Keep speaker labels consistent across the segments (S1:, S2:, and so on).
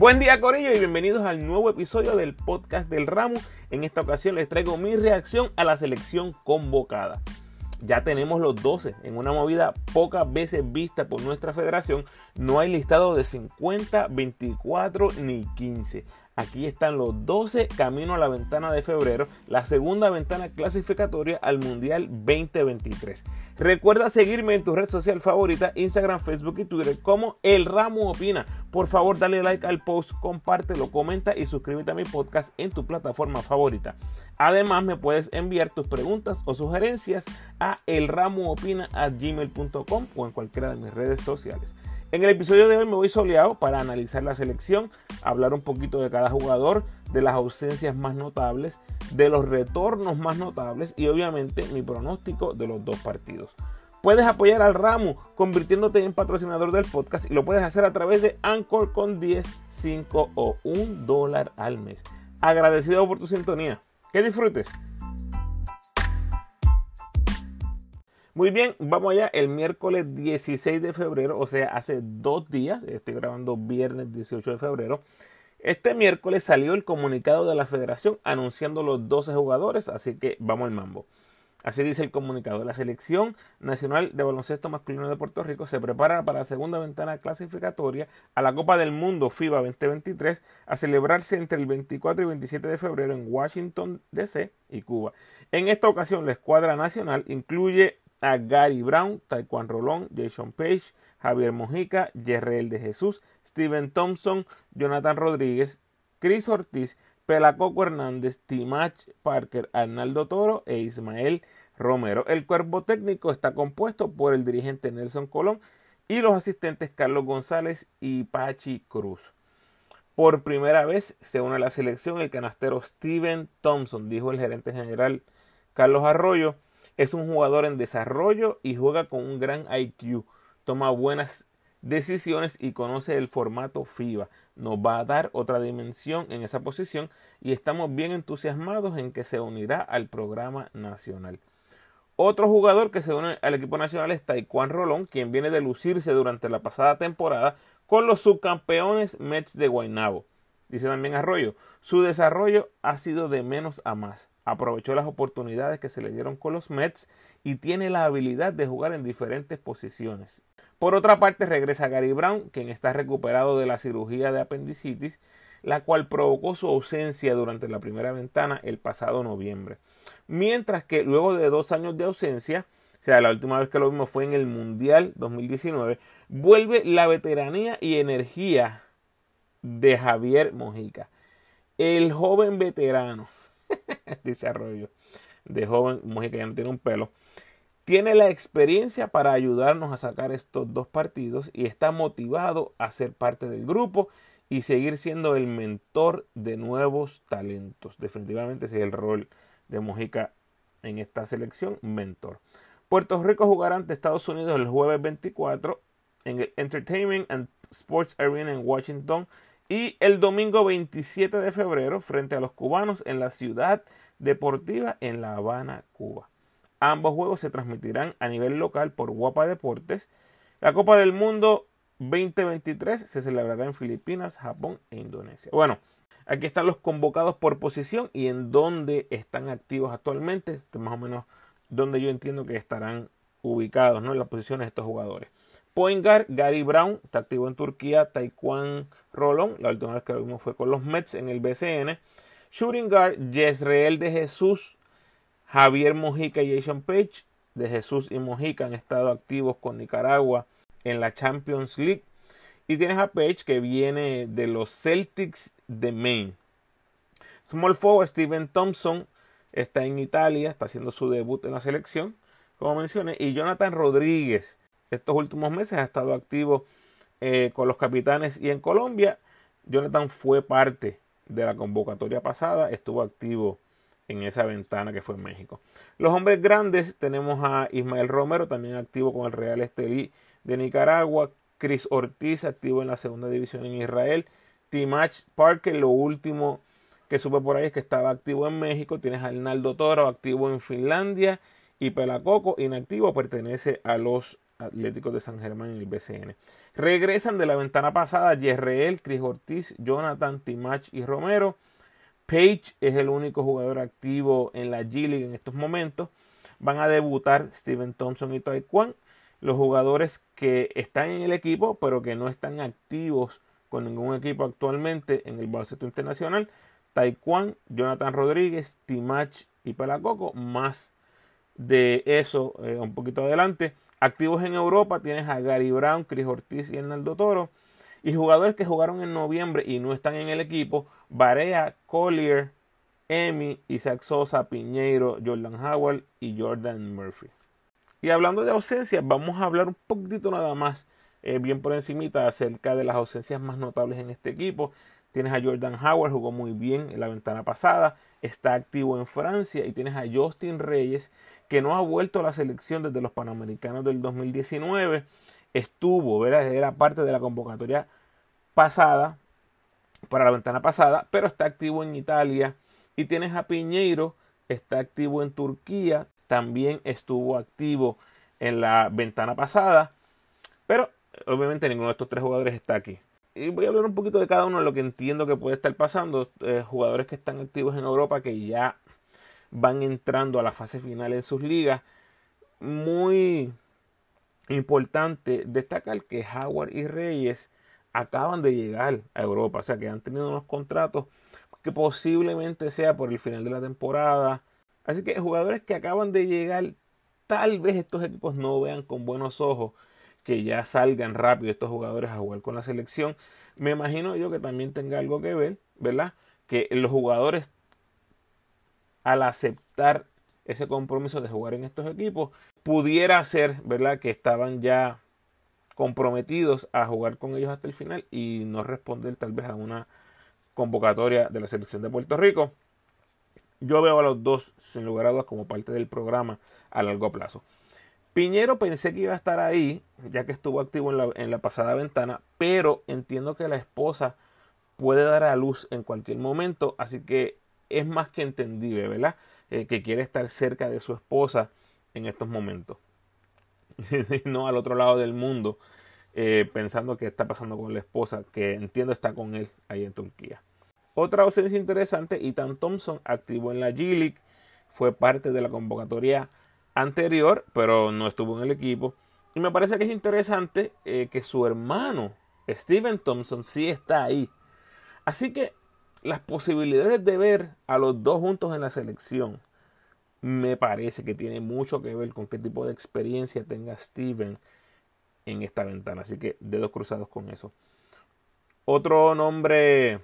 S1: Buen día Corillo y bienvenidos al nuevo episodio del podcast del Ramo. En esta ocasión les traigo mi reacción a la selección convocada. Ya tenemos los 12 en una movida pocas veces vista por nuestra federación. No hay listado de 50, 24 ni 15. Aquí están los 12 camino a la ventana de febrero, la segunda ventana clasificatoria al Mundial 2023. Recuerda seguirme en tu red social favorita, Instagram, Facebook y Twitter como El Ramo Opina. Por favor, dale like al post, compártelo, comenta y suscríbete a mi podcast en tu plataforma favorita. Además, me puedes enviar tus preguntas o sugerencias a elramoopina.gmail.com o en cualquiera de mis redes sociales. En el episodio de hoy me voy soleado para analizar la selección, hablar un poquito de cada jugador, de las ausencias más notables, de los retornos más notables y obviamente mi pronóstico de los dos partidos. Puedes apoyar al ramo convirtiéndote en patrocinador del podcast y lo puedes hacer a través de Anchor con 10, 5 o 1 dólar al mes. Agradecido por tu sintonía. Que disfrutes. Muy bien, vamos allá. El miércoles 16 de febrero, o sea, hace dos días, estoy grabando viernes 18 de febrero. Este miércoles salió el comunicado de la federación anunciando los 12 jugadores, así que vamos al mambo. Así dice el comunicado. La selección nacional de baloncesto masculino de Puerto Rico se prepara para la segunda ventana clasificatoria a la Copa del Mundo FIBA 2023 a celebrarse entre el 24 y 27 de febrero en Washington DC y Cuba. En esta ocasión la escuadra nacional incluye a Gary Brown, Taekwondo Rolón, Jason Page, Javier Mojica, Yerreel de Jesús, Steven Thompson, Jonathan Rodríguez, Chris Ortiz, Pelacoco Hernández, Timach Parker, Arnaldo Toro e Ismael Romero. El cuerpo técnico está compuesto por el dirigente Nelson Colón y los asistentes Carlos González y Pachi Cruz. Por primera vez se une a la selección el canastero Steven Thompson, dijo el gerente general Carlos Arroyo. Es un jugador en desarrollo y juega con un gran IQ. Toma buenas decisiones y conoce el formato FIBA. Nos va a dar otra dimensión en esa posición y estamos bien entusiasmados en que se unirá al programa nacional. Otro jugador que se une al equipo nacional es Taekwondo Rolón, quien viene de lucirse durante la pasada temporada con los subcampeones Mets de Guaynabo. Dice también Arroyo, su desarrollo ha sido de menos a más. Aprovechó las oportunidades que se le dieron con los Mets y tiene la habilidad de jugar en diferentes posiciones. Por otra parte, regresa Gary Brown, quien está recuperado de la cirugía de apendicitis, la cual provocó su ausencia durante la primera ventana el pasado noviembre. Mientras que luego de dos años de ausencia, o sea, la última vez que lo vimos fue en el Mundial 2019, vuelve la veteranía y energía de Javier Mojica. El joven veterano, dice Arroyo, de joven Mojica, ya no tiene un pelo, tiene la experiencia para ayudarnos a sacar estos dos partidos y está motivado a ser parte del grupo y seguir siendo el mentor de nuevos talentos. Definitivamente ese es el rol de Mojica en esta selección, mentor. Puerto Rico jugará ante Estados Unidos el jueves 24 en el Entertainment and Sports Arena en Washington y el domingo 27 de febrero frente a los cubanos en la ciudad deportiva en La Habana, Cuba. Ambos juegos se transmitirán a nivel local por Guapa Deportes. La Copa del Mundo 2023 se celebrará en Filipinas, Japón e Indonesia. Bueno, aquí están los convocados por posición y en dónde están activos actualmente. Más o menos donde yo entiendo que estarán ubicados ¿no? en las posiciones de estos jugadores. Point Gary Brown, está activo en Turquía, Taekwondo Rolón, la última vez que lo vimos fue con los Mets en el BCN. Shooting guard, Jezreel de Jesús, Javier Mojica y Jason Page. De Jesús y Mojica han estado activos con Nicaragua en la Champions League. Y tienes a Page que viene de los Celtics de Maine. Small forward Steven Thompson está en Italia, está haciendo su debut en la selección, como mencioné. Y Jonathan Rodríguez, estos últimos meses ha estado activo eh, con los capitanes y en Colombia. Jonathan fue parte de la convocatoria pasada, estuvo activo en esa ventana que fue en México. Los hombres grandes tenemos a Ismael Romero, también activo con el Real Estelí de Nicaragua, Chris Ortiz, activo en la segunda división en Israel, Timach Parker, lo último que supe por ahí es que estaba activo en México, tienes a Arnaldo Toro activo en Finlandia y Pelacoco inactivo pertenece a los Atléticos de San Germán en el BCN. Regresan de la ventana pasada Yerreel, Cris Ortiz, Jonathan, Timach y Romero. Page es el único jugador activo en la G-League en estos momentos. Van a debutar Steven Thompson y Taekwondo. Los jugadores que están en el equipo, pero que no están activos con ningún equipo actualmente en el baloncesto internacional. Taekwondo, Jonathan Rodríguez, Timach y Pelacoco, más de eso eh, un poquito adelante. Activos en Europa tienes a Gary Brown, Chris Ortiz y Hernando Toro. Y jugadores que jugaron en noviembre y no están en el equipo, Barea, Collier, Emi, Isaac Sosa, Piñeiro, Jordan Howard y Jordan Murphy. Y hablando de ausencias, vamos a hablar un poquitito nada más, eh, bien por encimita, acerca de las ausencias más notables en este equipo. Tienes a Jordan Howard, jugó muy bien en la ventana pasada, está activo en Francia y tienes a Justin Reyes, que no ha vuelto a la selección desde los Panamericanos del 2019. Estuvo, era parte de la convocatoria pasada, para la ventana pasada, pero está activo en Italia. Y tienes a Piñeiro, está activo en Turquía, también estuvo activo en la ventana pasada, pero obviamente ninguno de estos tres jugadores está aquí. Y voy a hablar un poquito de cada uno de lo que entiendo que puede estar pasando. Eh, jugadores que están activos en Europa que ya van entrando a la fase final en sus ligas. Muy importante destacar que Howard y Reyes acaban de llegar a Europa, o sea que han tenido unos contratos que posiblemente sea por el final de la temporada. Así que jugadores que acaban de llegar, tal vez estos equipos no vean con buenos ojos que ya salgan rápido estos jugadores a jugar con la selección. Me imagino yo que también tenga algo que ver, ¿verdad? Que los jugadores al aceptar ese compromiso de jugar en estos equipos, pudiera ser, ¿verdad? Que estaban ya comprometidos a jugar con ellos hasta el final y no responder tal vez a una convocatoria de la selección de Puerto Rico. Yo veo a los dos, sin lugar a dudas, como parte del programa a largo plazo. Piñero pensé que iba a estar ahí, ya que estuvo activo en la, en la pasada ventana, pero entiendo que la esposa puede dar a luz en cualquier momento, así que es más que entendible, ¿verdad? Eh, que quiere estar cerca de su esposa en estos momentos. no al otro lado del mundo, eh, pensando que está pasando con la esposa, que entiendo está con él ahí en Turquía. Otra ausencia interesante, Ethan Thompson activo en la G-League, fue parte de la convocatoria anterior, pero no estuvo en el equipo. Y me parece que es interesante eh, que su hermano, Steven Thompson, sí está ahí. Así que las posibilidades de ver a los dos juntos en la selección me parece que tiene mucho que ver con qué tipo de experiencia tenga Steven en esta ventana. Así que dedos cruzados con eso. Otro nombre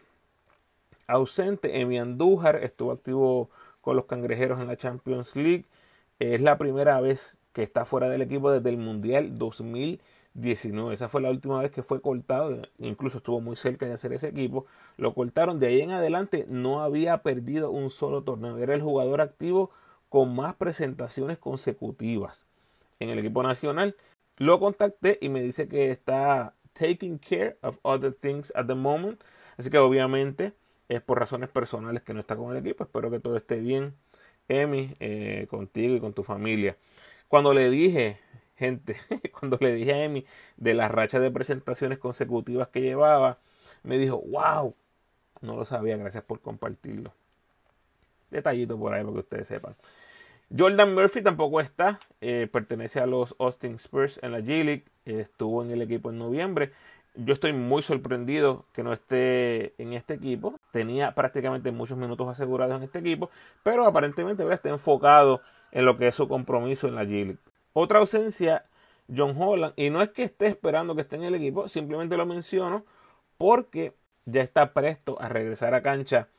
S1: ausente, Emi Andújar, estuvo activo con los cangrejeros en la Champions League. Es la primera vez que está fuera del equipo desde el Mundial 2000 19. Esa fue la última vez que fue cortado, incluso estuvo muy cerca de hacer ese equipo. Lo cortaron, de ahí en adelante no había perdido un solo torneo. Era el jugador activo con más presentaciones consecutivas en el equipo nacional. Lo contacté y me dice que está taking care of other things at the moment. Así que obviamente es por razones personales que no está con el equipo. Espero que todo esté bien, Emi, eh, contigo y con tu familia. Cuando le dije gente, cuando le dije a Emi de la racha de presentaciones consecutivas que llevaba, me dijo, wow, no lo sabía, gracias por compartirlo. Detallito por ahí para que ustedes sepan. Jordan Murphy tampoco está, eh, pertenece a los Austin Spurs en la G-League, estuvo en el equipo en noviembre. Yo estoy muy sorprendido que no esté en este equipo. Tenía prácticamente muchos minutos asegurados en este equipo, pero aparentemente está enfocado en lo que es su compromiso en la G-League. Otra ausencia, John Holland. Y no es que esté esperando que esté en el equipo, simplemente lo menciono porque ya está presto a regresar a cancha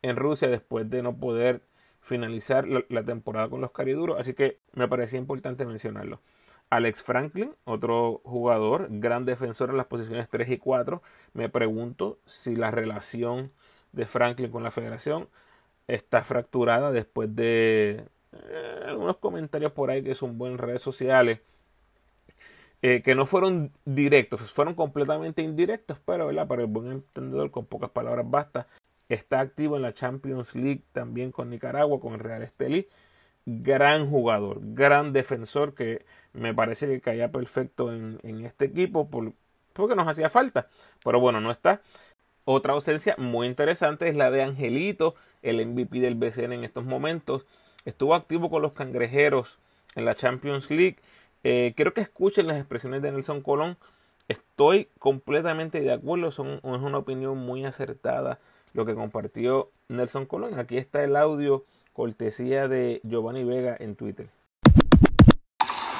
S1: en Rusia después de no poder finalizar la, temporada con los cariduros. Así que me parecía importante mencionarlo. Alex Franklin, otro jugador, gran defensor en las posiciones 3 y 4. Me pregunto si la relación de Franklin con la federación está fracturada después de eh, algunos comentarios por ahí que son buenas redes sociales. Eh, que no fueron directos, fueron completamente indirectos, pero ¿verdad? para el buen entendedor, con pocas palabras basta. Está activo en la Champions League también con Nicaragua, con el Real Estelí. gran jugador, gran defensor que me parece que caía perfecto en, este equipo por, porque nos hacía falta. Pero bueno, no está. Otra ausencia muy interesante es la de Angelito, el MVP del BCN en estos momentos. Estuvo activo con los cangrejeros en la Champions League. Eh, quiero que escuchen las expresiones de Nelson Colón. Estoy completamente de acuerdo, es una opinión muy acertada lo que compartió Nelson Colón. Aquí está el audio cortesía de Giovanni Vega en Twitter.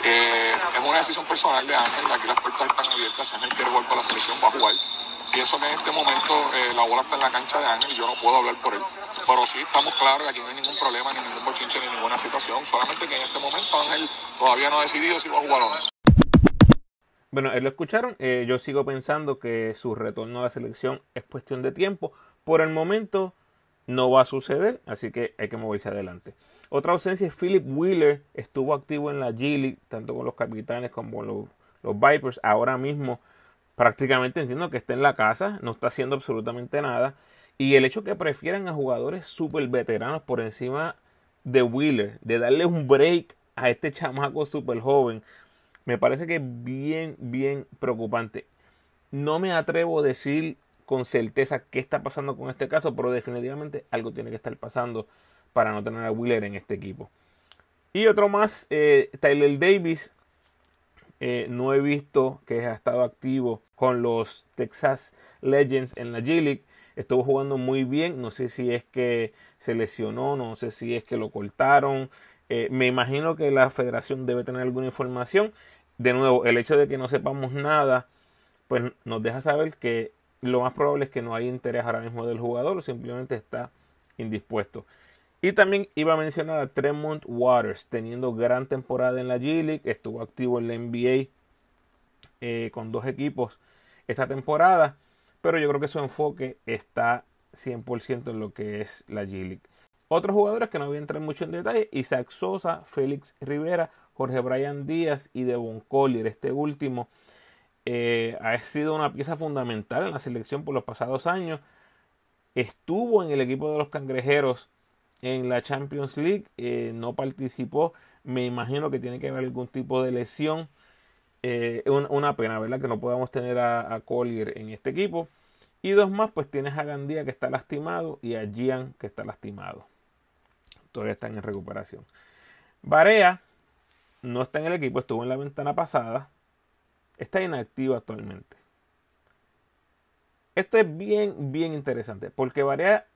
S2: Eh, es una decisión personal de Ángel, aquí las puertas están abiertas, Ángel quiere jugar con la selección va jugar. Pienso que en este momento eh, la bola está en la cancha de Ángel y yo no puedo hablar por él. Pero sí, estamos claros, aquí no hay ningún problema, ni ningún bochinche, ni ninguna situación. Solamente que en este momento Ángel todavía no ha decidido si va a jugar o no.
S1: Bueno, él lo escucharon. Eh, yo sigo pensando que su retorno a la selección es cuestión de tiempo. Por el momento, no va a suceder, así que hay que moverse adelante. Otra ausencia es Philip Wheeler, estuvo activo en la G League, tanto con los capitanes como los, los Vipers. Ahora mismo prácticamente entiendo que está en la casa, no está haciendo absolutamente nada. Y el hecho que prefieran a jugadores súper veteranos por encima de Wheeler, de darle un break a este chamaco súper joven, me parece que es bien, bien preocupante. No me atrevo a decir con certeza qué está pasando con este caso, pero definitivamente algo tiene que estar pasando para no tener a Wheeler en este equipo. Y otro más, eh, Tyler Davis. Eh, no he visto que ha estado activo con los Texas Legends en la G League. Estuvo jugando muy bien. No sé si es que se lesionó, no sé si es que lo cortaron. Eh, me imagino que la federación debe tener alguna información. De nuevo, el hecho de que no sepamos nada, pues nos deja saber que lo más probable es que no haya interés ahora mismo del jugador o simplemente está indispuesto. Y también iba a mencionar a Tremont Waters, teniendo gran temporada en la G League, estuvo activo en la NBA eh, con dos equipos esta temporada, pero yo creo que su enfoque está 100% en lo que es la G League. Otros jugadores que no voy a entrar mucho en detalle, Isaac Sosa, Félix Rivera, Jorge Brian Díaz y Devon Collier. Este último eh, ha sido una pieza fundamental en la selección por los pasados años. Estuvo en el equipo de los cangrejeros en la Champions League, eh, no participó. Me imagino que tiene que haber algún tipo de lesión. Eh, una pena, ¿verdad? Que no podamos tener a, Collier en este equipo. Y dos más, pues tienes a Gandía que está lastimado y a Gian que está lastimado. Todavía están en recuperación. Barea no está en el equipo, estuvo en la ventana pasada está inactivo actualmente. Esto es bien, bien interesante, porque Varea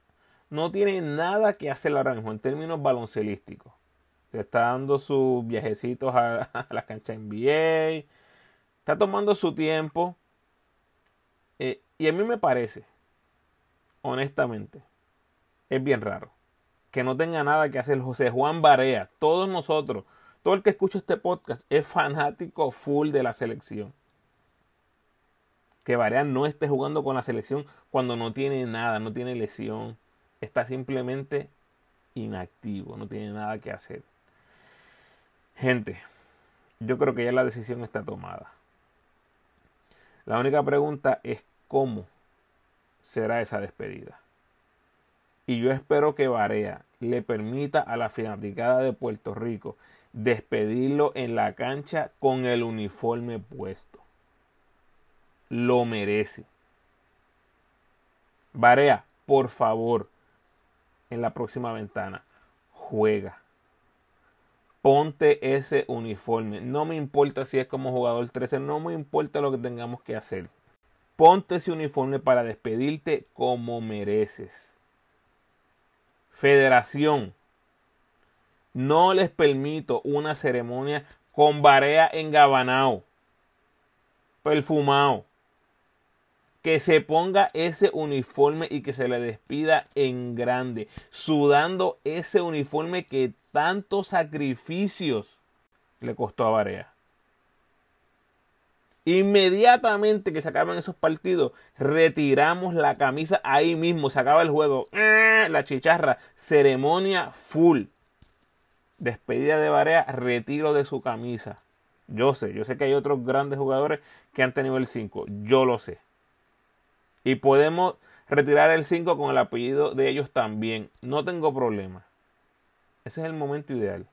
S1: no tiene nada que hacer ahora mismo en términos baloncelísticos. Se está dando sus viajecitos a, la cancha NBA, está tomando su tiempo. Eh, y a mí me parece, honestamente, es bien raro que no tenga nada que hacer José Juan Barea. Todos nosotros todo el que escucha este podcast es fanático full de la selección. Que Barea no esté jugando con la selección cuando no tiene nada, no tiene lesión. Está simplemente inactivo, no tiene nada que hacer. Gente, yo creo que ya la decisión está tomada. La única pregunta es cómo será esa despedida. Y yo espero que Barea le permita a la fanaticada de Puerto Rico despedirlo en la cancha con el uniforme puesto. Lo merece. Barea, por favor, en la próxima ventana, juega. Ponte ese uniforme. No me importa si es como jugador 13, no me importa lo que tengamos que hacer. Ponte ese uniforme para despedirte como mereces. Federación, no les permito una ceremonia con barea en gabanao, perfumado. Que se ponga ese uniforme y que se le despida en grande, sudando ese uniforme que tantos sacrificios le costó a Barea. Inmediatamente que se acaban esos partidos, retiramos la camisa ahí mismo, se acaba el juego. ¡Ah! La chicharra, ceremonia full despedida de Barea, retiro de su camisa. Yo sé, yo sé que hay otros grandes jugadores que han tenido el 5, yo lo sé. Y podemos retirar el 5 con el apellido de ellos también, no tengo problema. Ese es el momento ideal.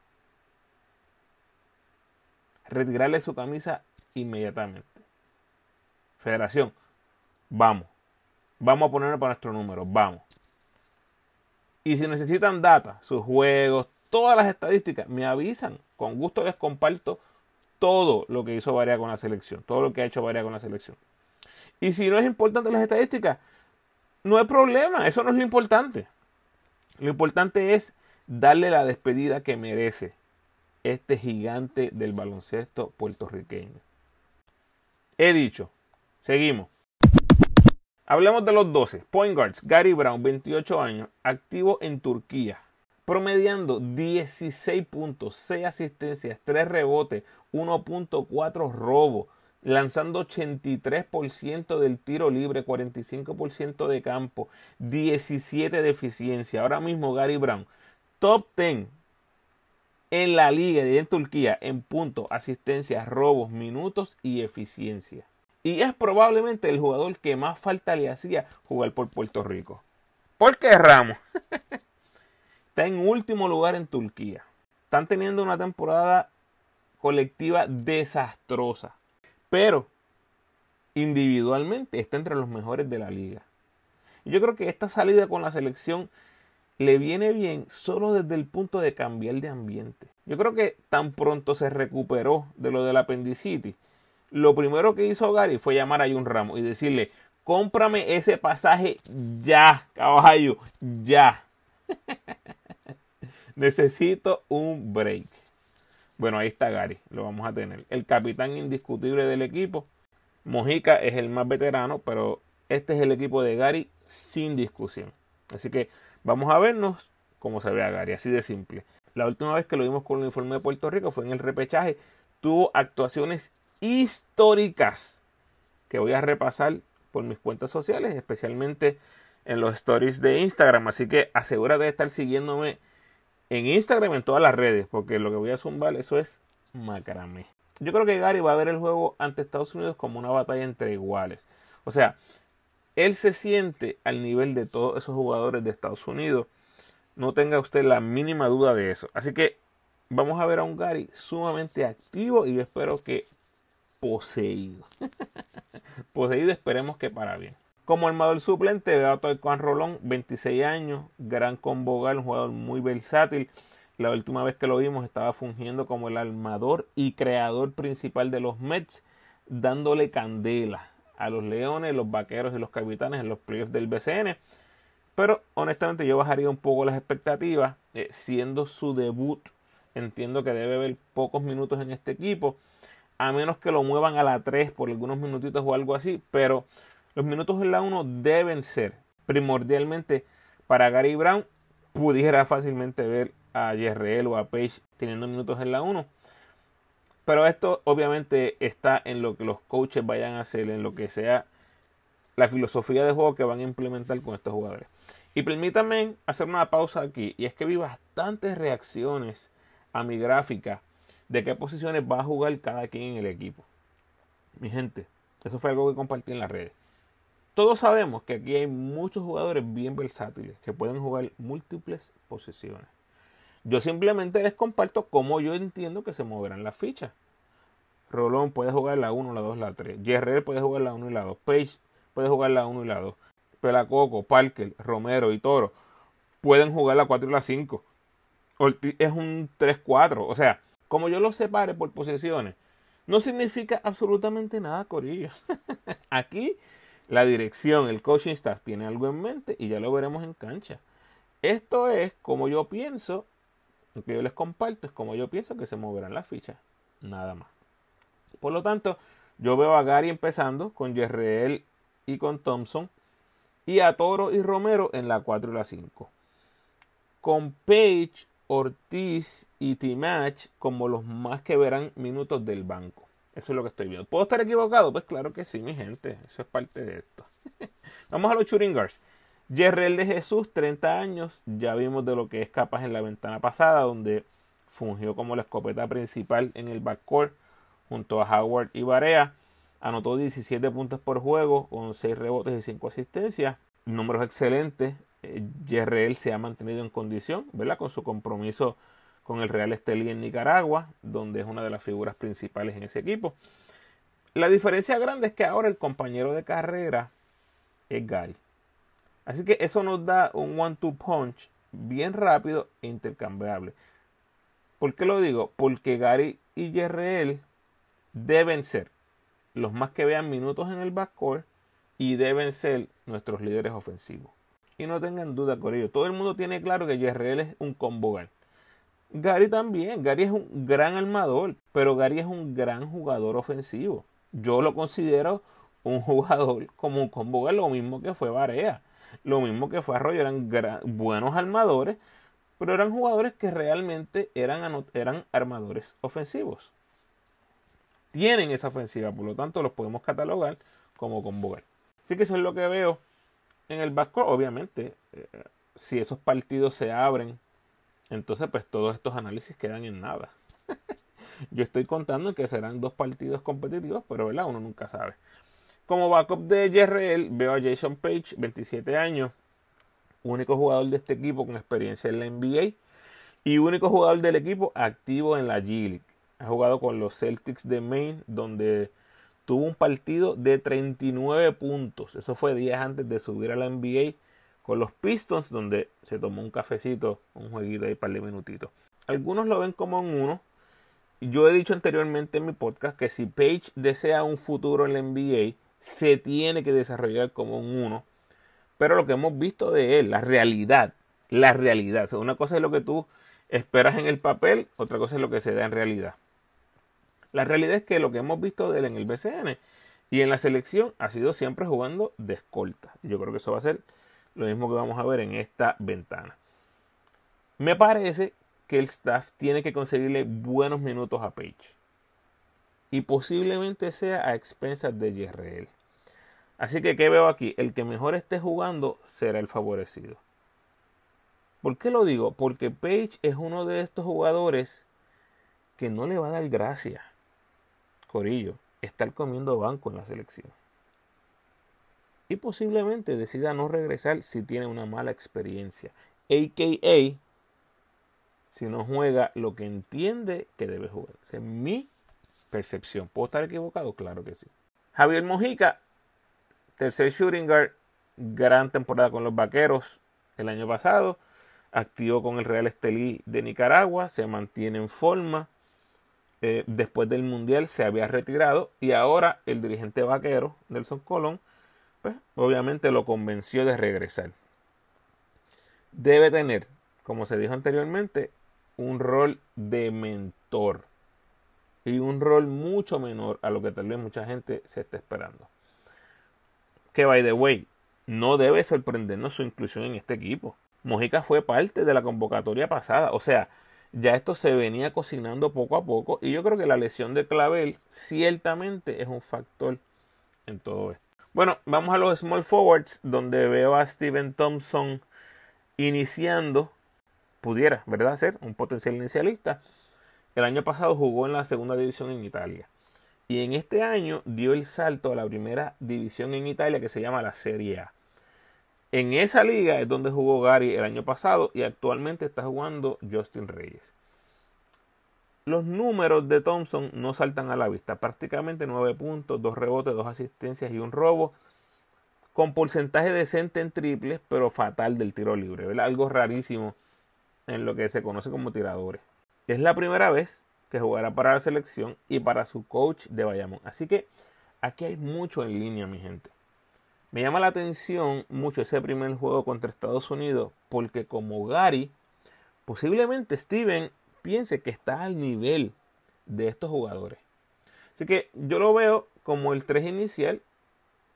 S1: retirarle su camisa inmediatamente. Federación, vamos. Vamos a ponerlo para nuestro número, vamos. Y si necesitan data, sus juegos, todas las estadísticas, me avisan. Con gusto les comparto todo lo que hizo Varea con la selección, todo lo que ha hecho Varea con la selección. Y si no es importante las estadísticas, no hay problema, eso no es lo importante. Lo importante es darle la despedida que merece este gigante del baloncesto puertorriqueño. He dicho, seguimos. Hablemos de los 12. Point guards, Gary Brown, 28 años, activo en Turquía, promediando 16 puntos, 6 asistencias, 3 rebotes, 1.4 robos, lanzando 83% del tiro libre, 45% de campo, 17 de eficiencia. Ahora mismo Gary Brown, top 10 en la liga de Turquía en puntos, asistencias, robos, minutos y eficiencia. Y es probablemente el jugador que más falta le hacía jugar por Puerto Rico. ¿Por qué Ramos? Está en último lugar en Turquía. Están teniendo una temporada colectiva desastrosa. Pero individualmente está entre los mejores de la liga. Yo creo que esta salida con la selección le viene bien solo desde el punto de cambiar de ambiente. Yo creo que tan pronto se recuperó de lo del apendicitis, lo primero que hizo Gary fue llamar a Jun Ramos y decirle, cómprame ese pasaje ya, caballo, ya. Necesito un break. Bueno, ahí está Gary, lo vamos a tener. El capitán indiscutible del equipo. Mojica es el más veterano, pero este es el equipo de Gary sin discusión. Así que vamos a vernos cómo se ve a Gary, así de simple. La última vez que lo vimos con el uniforme de Puerto Rico fue en el repechaje. Tuvo actuaciones históricas que voy a repasar por mis cuentas sociales, especialmente en los stories de Instagram. Así que asegúrate de estar siguiéndome en Instagram, en todas las redes, porque lo que voy a zumbar, eso es macramé. Yo creo que Gary va a ver el juego ante Estados Unidos como una batalla entre iguales. O sea, él se siente al nivel de todos esos jugadores de Estados Unidos. No tenga usted la mínima duda de eso. Así que vamos a ver a un Gary sumamente activo y yo espero que poseído. poseído, esperemos que para bien. Como armador suplente, veo a Juan Rolón, 26 años, gran convogal, un jugador muy versátil. La última vez que lo vimos estaba fungiendo como el armador y creador principal de los Mets, dándole candela a los Leones, los Vaqueros y los Capitanes en los playoffs del BCN. Pero honestamente yo bajaría un poco las expectativas, eh, siendo su debut. Entiendo que debe haber pocos minutos en este equipo a menos que lo muevan a la 3 por algunos minutitos o algo así, pero los minutos en la 1 deben ser primordialmente para Gary Brown. Pudiera fácilmente ver a Jerreel o a Page teniendo minutos en la 1. Pero esto obviamente está en lo que los coaches vayan a hacer, en lo que sea la filosofía de juego que van a implementar con estos jugadores. Y permítanme hacer una pausa aquí, y es que vi bastantes reacciones a mi gráfica de qué posiciones va a jugar cada quien en el equipo. Mi gente, eso fue algo que compartí en las redes. Todos sabemos que aquí hay muchos jugadores bien versátiles que pueden jugar múltiples posiciones. Yo simplemente les comparto cómo yo entiendo que se moverán las fichas. Rolón puede jugar la 1, la 2, la 3. Guerrero puede jugar la 1 y la 2. Page puede jugar la 1 y la 2. Pelacoco, Parker, Romero y Toro pueden jugar la 4 y la 5. Ortiz es un 3-4. O sea, como yo los separe por posiciones, no significa absolutamente nada, Corillo. Aquí la dirección, el coaching staff tiene algo en mente y ya lo veremos en cancha. Esto es como yo pienso, lo que yo les comparto es como yo pienso que se moverán las fichas, nada más. Por lo tanto, yo veo a Gary empezando con Jerreel y con Thompson y a Toro y Romero en la 4 y la 5. Con Page Ortiz y Timach como los más que verán minutos del banco. Eso es lo que estoy viendo. ¿Puedo estar equivocado? Pues claro que sí, mi gente. Eso es parte de esto. Vamos a los shooting guards. Jerrel de Jesús, 30 años. Ya vimos de lo que es capaz en la ventana pasada, donde fungió como la escopeta principal en el backcourt junto a Howard y Barea. Anotó 17 puntos por juego con 6 rebotes y 5 asistencias. Números excelentes. Eh, se ha mantenido en condición, ¿verdad? Con su compromiso con el Real Estelí en Nicaragua, donde es una de las figuras principales en ese equipo. La diferencia grande es que ahora el compañero de carrera es Gary. Así que eso nos da un one-two punch bien rápido e intercambiable. ¿Por qué lo digo? Porque Gary y Jerreel deben ser los más que vean minutos en el backcourt y deben ser nuestros líderes ofensivos. Y no tengan duda con ello. Todo el mundo tiene claro que Jerreel es un combo Gary también. Gary es un gran armador, pero Gary es un gran jugador ofensivo. Yo lo considero un jugador como un combo lo mismo que fue Barea, lo mismo que fue Arroyo. Eran buenos armadores, pero eran jugadores que realmente eran, eran armadores ofensivos. Tienen esa ofensiva, por lo tanto los podemos catalogar como combo Así que eso es lo que veo en el Vasco. Obviamente, eh, si esos partidos se abren entonces, pues todos estos análisis quedan en nada. Yo estoy contando que serán dos partidos competitivos, pero ¿verdad? uno nunca sabe. Como backup de JRL, veo a Jason Page, 27 años, único jugador de este equipo con experiencia en la NBA y único jugador del equipo activo en la G League. Ha jugado con los Celtics de Maine, donde tuvo un partido de 39 puntos. Eso fue días antes de subir a la NBA con los Pistons, donde se tomó un cafecito, un jueguito ahí para de minutitos. Algunos lo ven como un uno. Yo he dicho anteriormente en mi podcast que si Page desea un futuro en la NBA, se tiene que desarrollar como un uno. Pero lo que hemos visto de él, la realidad, la realidad. una cosa es lo que tú esperas en el papel, otra cosa es lo que se da en realidad. La realidad es que lo que hemos visto de él en el BCN y en la selección ha sido siempre jugando de escolta. Yo creo que eso va a ser lo mismo que vamos a ver en esta ventana. Me parece que el staff tiene que conseguirle buenos minutos a Page. Y posiblemente sea a expensas de JRL. Así que, ¿qué veo aquí? El que mejor esté jugando será el favorecido. ¿Por qué lo digo? Porque Page es uno de estos jugadores que no le va a dar gracia, Corillo, estar comiendo banco en la selección y posiblemente decida no regresar si tiene una mala experiencia. AKA, si no juega lo que entiende que debe jugar. Esa es mi percepción. ¿Puedo estar equivocado? Claro que sí. Javier Mojica, tercer shooting guard, gran temporada con los vaqueros el año pasado. Activo con el Real Estelí de Nicaragua, se mantiene en forma. Eh, después del Mundial se había retirado y ahora el dirigente vaquero, Nelson Colón, pues, obviamente lo convenció de regresar. Debe tener, como se dijo anteriormente, un rol de mentor y un rol mucho menor a lo que tal vez mucha gente se está esperando. Que by the way, no debe sorprendernos su inclusión en este equipo. Mojica fue parte de la convocatoria pasada, o sea, ya esto se venía cocinando poco a poco y yo creo que la lesión de Clavel ciertamente es un factor en todo esto. Bueno, vamos a los small forwards, donde veo a Steven Thompson iniciando, pudiera, ¿verdad?, ser un potencial inicialista. El año pasado jugó en la segunda división en Italia. Y en este año dio el salto a la primera división en Italia que se llama la Serie A. En esa liga es donde jugó Gary el año pasado y actualmente está jugando Justin Reyes los números de Thompson no saltan a la vista. Prácticamente 9 puntos, 2 rebotes, 2 asistencias y un robo. Con porcentaje decente en triples, pero fatal del tiro libre. Algo rarísimo en lo que se conoce como tiradores. Es la primera vez que jugará para la selección y para su coach de Bayamón. Así que aquí hay mucho en línea, mi gente. Me llama la atención mucho ese primer juego contra Estados Unidos porque como Gary, posiblemente Steven piense que está al nivel de estos jugadores. Así que yo lo veo como el 3 inicial,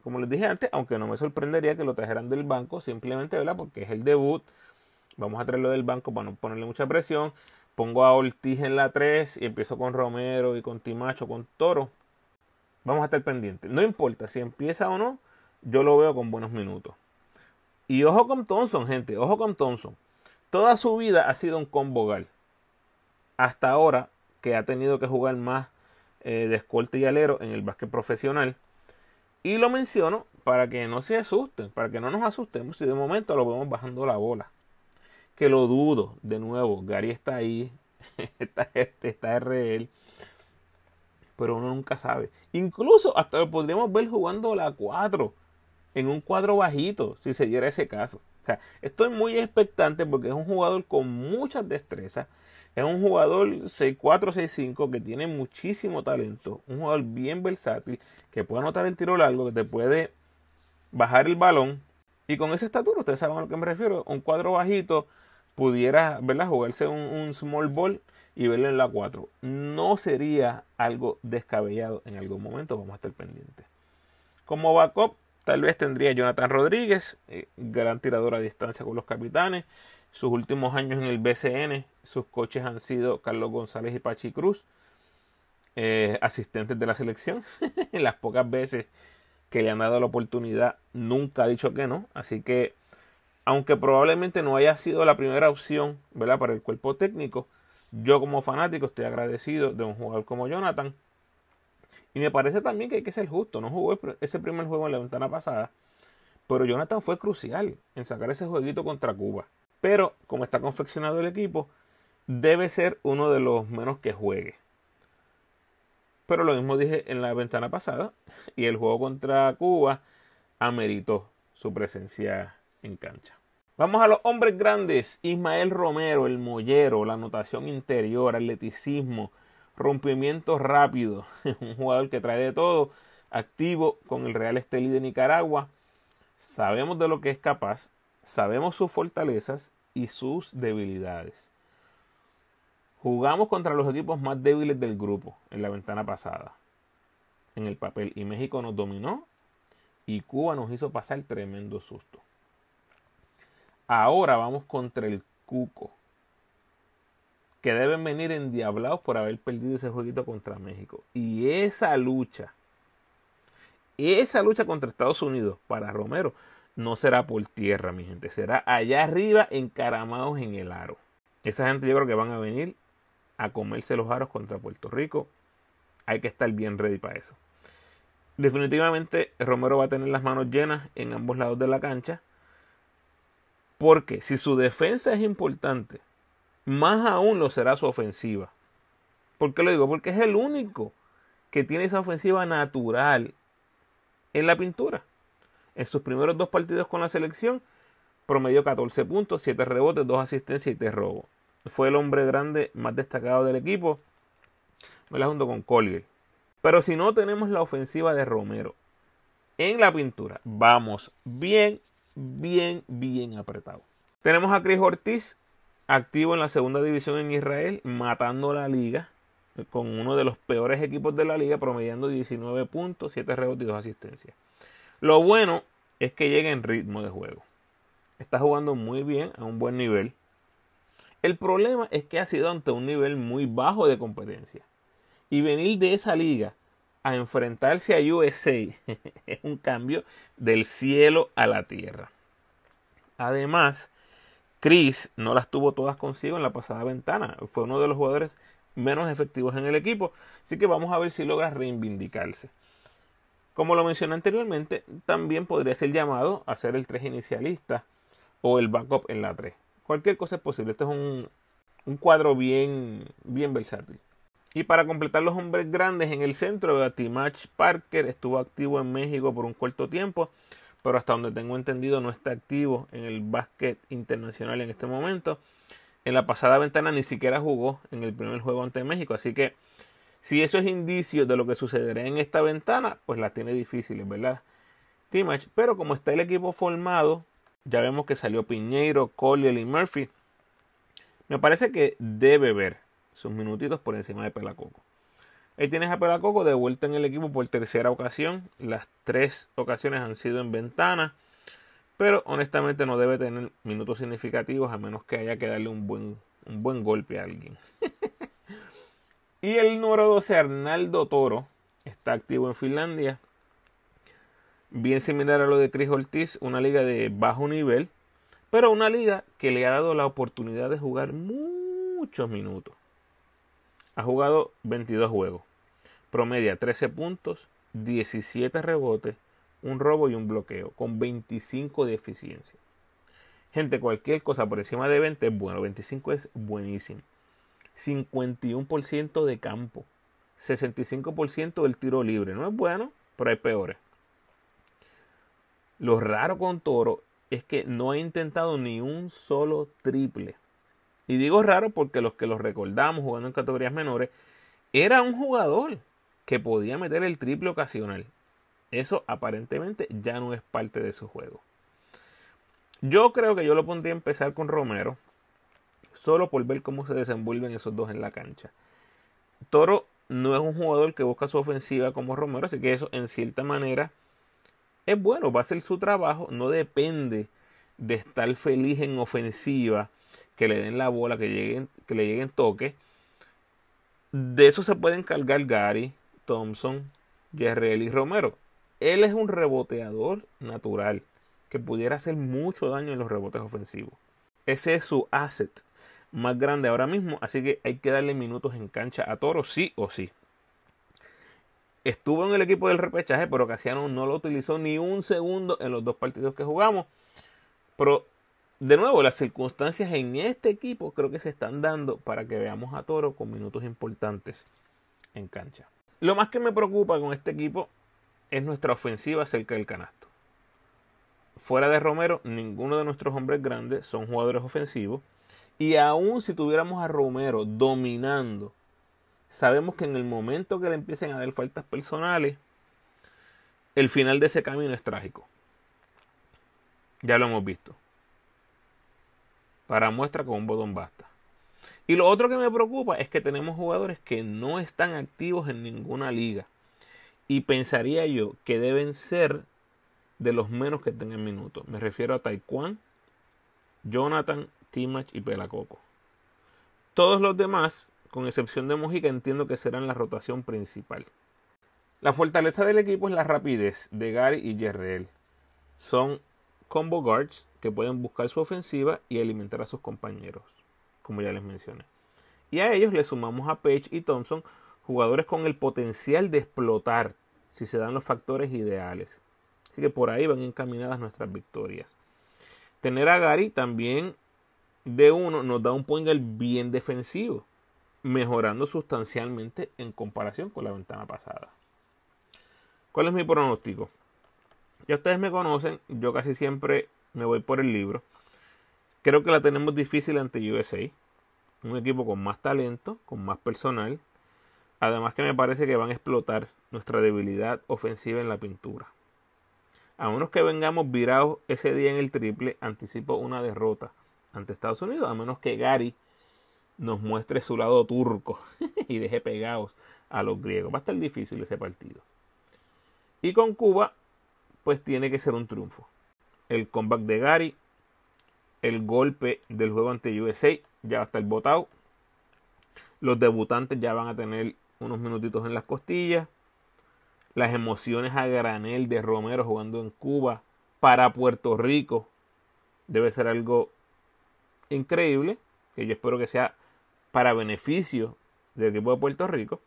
S1: como les dije antes, aunque no me sorprendería que lo trajeran del banco, simplemente porque es el debut. Vamos a traerlo del banco para no ponerle mucha presión. Pongo a Ortiz en la 3 y empiezo con Romero y con Timacho, con Toro. Vamos a estar pendientes. No importa si empieza o no, yo lo veo con buenos minutos. Y ojo con Thompson, gente, ojo con Thompson. Toda su vida ha sido un combogal hasta ahora que ha tenido que jugar más eh, de escolta y alero en el básquet profesional. Y lo menciono para que no se asusten, para que no nos asustemos si de momento lo vemos bajando la bola. Que lo dudo, de nuevo, Gary está ahí, está, está RL. Pero uno nunca sabe. Incluso hasta lo podríamos ver jugando la 4 en un cuadro bajito, si se diera ese caso. O sea, estoy muy expectante porque es un jugador con muchas destrezas. Es un jugador 6'4, 6'5 que tiene muchísimo talento. Un jugador bien versátil que puede anotar el tiro largo, que te puede bajar el balón. Y con esa estatura, ustedes saben a lo que me refiero, un cuadro bajito pudiera ¿verdad? jugarse un, small ball y verlo en la 4. No sería algo descabellado en algún momento, vamos a estar pendientes. Como backup, tal vez tendría Jonathan Rodríguez, eh, gran tirador a distancia con los capitanes. Sus últimos años en el BCN, sus coches han sido Carlos González y Pachi Cruz, eh, asistentes de la selección. Las pocas veces que le han dado la oportunidad, nunca ha dicho que no. Así que, aunque probablemente no haya sido la primera opción ¿verdad? para el cuerpo técnico, yo como fanático estoy agradecido de un jugador como Jonathan. Y me parece también que hay que ser justo. No jugó ese primer juego en la ventana pasada. Pero Jonathan fue crucial en sacar ese jueguito contra Cuba. Pero como está confeccionado el equipo, debe ser uno de los menos que juegue. Pero lo mismo dije en la ventana pasada. Y el juego contra Cuba ameritó su presencia en cancha. Vamos a los hombres grandes. Ismael Romero, el mollero, la anotación interior, atleticismo, rompimiento rápido. Un jugador que trae de todo. Activo con el Real Estelí de Nicaragua. Sabemos de lo que es capaz. Sabemos sus fortalezas y sus debilidades. Jugamos contra los equipos más débiles del grupo en la ventana pasada. En el papel. Y México nos dominó. Y Cuba nos hizo pasar tremendo susto. Ahora vamos contra el Cuco. Que deben venir endiablados por haber perdido ese jueguito contra México. Y esa lucha, esa lucha contra Estados Unidos para Romero no será por tierra, mi gente. Será allá arriba encaramados en el aro. Esa gente yo creo que van a venir a comerse los aros contra Puerto Rico. Hay que estar bien ready para eso. Definitivamente Romero va a tener las manos llenas en ambos lados de la cancha. Porque si su defensa es importante, más aún lo será su ofensiva. ¿Por qué lo digo? Porque es el único que tiene esa ofensiva natural en la pintura. En sus primeros dos partidos con la selección, promedió 14 puntos, 7 rebotes, 2 asistencias y 3 robos. Fue el hombre grande más destacado del equipo, la junto con Collier. Pero si no tenemos la ofensiva de Romero en la pintura, vamos bien bien, bien apretado. Tenemos a Chris Ortiz, activo en la segunda división en Israel, matando la liga con uno de los peores equipos de la liga, promediando 19 puntos, 7 rebotes y 2 asistencias. Lo bueno es que llega en ritmo de juego. Está jugando muy bien, a un buen nivel. El problema es que ha sido ante un nivel muy bajo de competencia. Y venir de esa liga a enfrentarse a USA es un cambio del cielo a la tierra. Además, Chris no las tuvo todas consigo en la pasada ventana. Fue uno de los jugadores menos efectivos en el equipo. Así que vamos a ver si logra reivindicarse. Como lo mencioné anteriormente, también podría ser llamado a ser el 3 inicialista o el backup en la 3. Cualquier cosa es posible. Este es un, un cuadro bien, bien versátil. Y para completar los hombres grandes en el centro, Timach Parker estuvo activo en México por un corto tiempo, pero hasta donde tengo entendido no está activo en el básquet internacional en este momento. En la pasada ventana ni siquiera jugó en el primer juego ante México, así que si eso es indicio de lo que sucederá en esta ventana, pues la tiene difíciles, ¿verdad? Timach, pero como está el equipo formado, ya vemos que salió Piñeiro, Collier y Murphy. Me parece que debe ver sus minutitos por encima de Pelacoco. Ahí tienes a Pelacoco de vuelta en el equipo por tercera ocasión. Las tres ocasiones han sido en ventana. Pero honestamente no debe tener minutos significativos a menos que haya que darle un buen, un buen golpe a alguien. y el número 12, Arnaldo Toro, está activo en Finlandia. Bien similar a lo de Chris Ortiz, una liga de bajo nivel, pero una liga que le ha dado la oportunidad de jugar muchos minutos. Ha jugado 22 juegos. Promedia 13 puntos, 17 rebotes, un robo y un bloqueo, con 25 de eficiencia. Gente, cualquier cosa por encima de 20 es bueno. 25 es buenísimo. 51% de campo, 65% del tiro libre. No es bueno, pero hay peores. Lo raro con Toro es que no ha intentado ni un solo triple. Y digo raro porque los que los recordamos jugando en categorías menores, era un jugador que podía meter el triple ocasional. Eso aparentemente ya no es parte de su juego. Yo creo que yo lo pondría a empezar con Romero, solo por ver cómo se desenvuelven esos dos en la cancha. Toro no es un jugador que busca su ofensiva como Romero, así que eso en cierta manera es bueno, va a ser su trabajo, no depende de estar feliz en ofensiva, que le den la bola, que, lleguen, que le lleguen toque. De eso se puede encargar Gary, Thompson, Guerrero y Romero. Él es un reboteador natural que pudiera hacer mucho daño en los rebotes ofensivos. Ese es su asset más grande ahora mismo, así que hay que darle minutos en cancha a Toro, sí o sí. Estuvo en el equipo del repechaje, pero Casiano no lo utilizó ni un segundo en los dos partidos que jugamos. Pero, de nuevo, las circunstancias en este equipo creo que se están dando para que veamos a Toro con minutos importantes en cancha. Lo más que me preocupa con este equipo es nuestra ofensiva cerca del canasto. Fuera de Romero, ninguno de nuestros hombres grandes son jugadores ofensivos. Y aún si tuviéramos a Romero dominando, sabemos que en el momento que le empiecen a dar faltas personales, el final de ese camino es trágico. Ya lo hemos visto. Para muestra con un botón basta. Y lo otro que me preocupa es que tenemos jugadores que no están activos en ninguna liga. Y pensaría yo que deben ser de los menos que tengan minutos. Me refiero a Taekwondo, Jonathan, Timach y Pelacoco. Todos los demás, con excepción de Mojica, entiendo que serán la rotación principal. La fortaleza del equipo es la rapidez de Gary y Jerrell. Son combo guards que pueden buscar su ofensiva y alimentar a sus compañeros, como ya les mencioné. Y a ellos le sumamos a Page y Thompson, jugadores con el potencial de explotar si se dan los factores ideales. Así que por ahí van encaminadas nuestras victorias. Tener a Gary también de uno nos da un point bien defensivo, mejorando sustancialmente en comparación con la ventana pasada. ¿Cuál es mi pronóstico? Ya ustedes me conocen, yo casi siempre me voy por el libro. Creo que la tenemos difícil ante USA. Un equipo con más talento, con más personal. Además que me parece que van a explotar nuestra debilidad ofensiva en la pintura. A menos que vengamos virados ese día en el triple, anticipo una derrota ante Estados Unidos, a menos que Gary nos muestre su lado turco y deje pegados a los griegos. Va a estar difícil ese partido. Y con Cuba, pues tiene que ser un triunfo. El comeback de Gary, el golpe del juego ante USA, ya va a estar botado. Los debutantes ya van a tener unos minutitos en las costillas las emociones a granel de Romero jugando en Cuba para Puerto Rico debe ser algo increíble, que yo espero que sea para beneficio del equipo de Puerto Rico.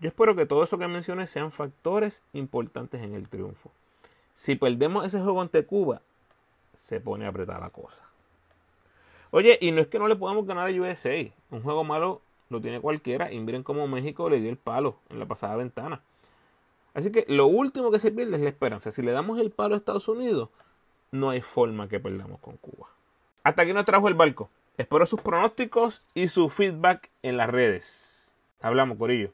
S1: Yo espero que todo eso que mencioné sean factores importantes en el triunfo. Si perdemos ese juego ante Cuba, se pone a apretar la cosa. Oye, y no es que no le podamos ganar a USA. Un juego malo lo tiene cualquiera. Y miren cómo México le dio el palo en la pasada ventana. Así que lo último que se pierde es la esperanza. Si le damos el palo a Estados Unidos, no hay forma que perdamos con Cuba. Hasta aquí nos trajo el barco. Espero sus pronósticos y su feedback en las redes. Hablamos, Corillo.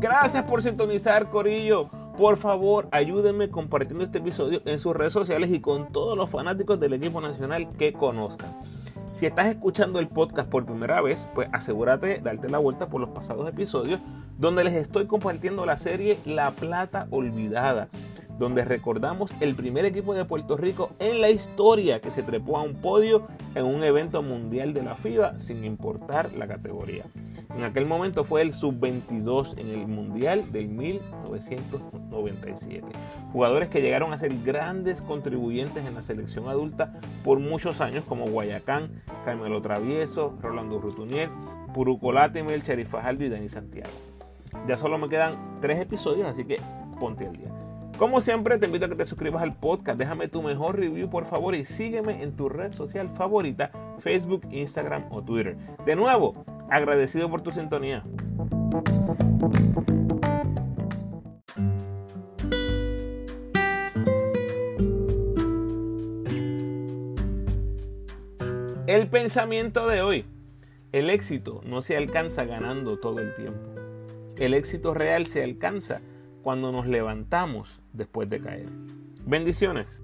S1: Gracias por sintonizar, Corillo. Por favor, ayúdenme compartiendo este episodio en sus redes sociales y con todos los fanáticos del equipo nacional que conozcan. Si estás escuchando el podcast por primera vez, pues asegúrate de darte la vuelta por los pasados episodios donde les estoy compartiendo la serie La Plata Olvidada, donde recordamos el primer equipo de Puerto Rico en la historia que se trepó a un podio en un evento mundial de la FIBA sin importar la categoría. En aquel momento fue el sub-22 en el mundial del 1997. Jugadores que llegaron a ser grandes contribuyentes en la selección adulta por muchos años como Guayacán, Carmelo Travieso, Rolando Rutunier, Puruco Latimer, Cherif y Dani Santiago. Ya solo me quedan tres episodios, así que ponte al día. Como siempre, te invito a que te suscribas al podcast, déjame tu mejor review por favor y sígueme en tu red social favorita, Facebook, Instagram o Twitter. De nuevo, agradecido por tu sintonía. El pensamiento de hoy. El éxito no se alcanza ganando todo el tiempo. El éxito real se alcanza cuando nos levantamos después de caer. Bendiciones.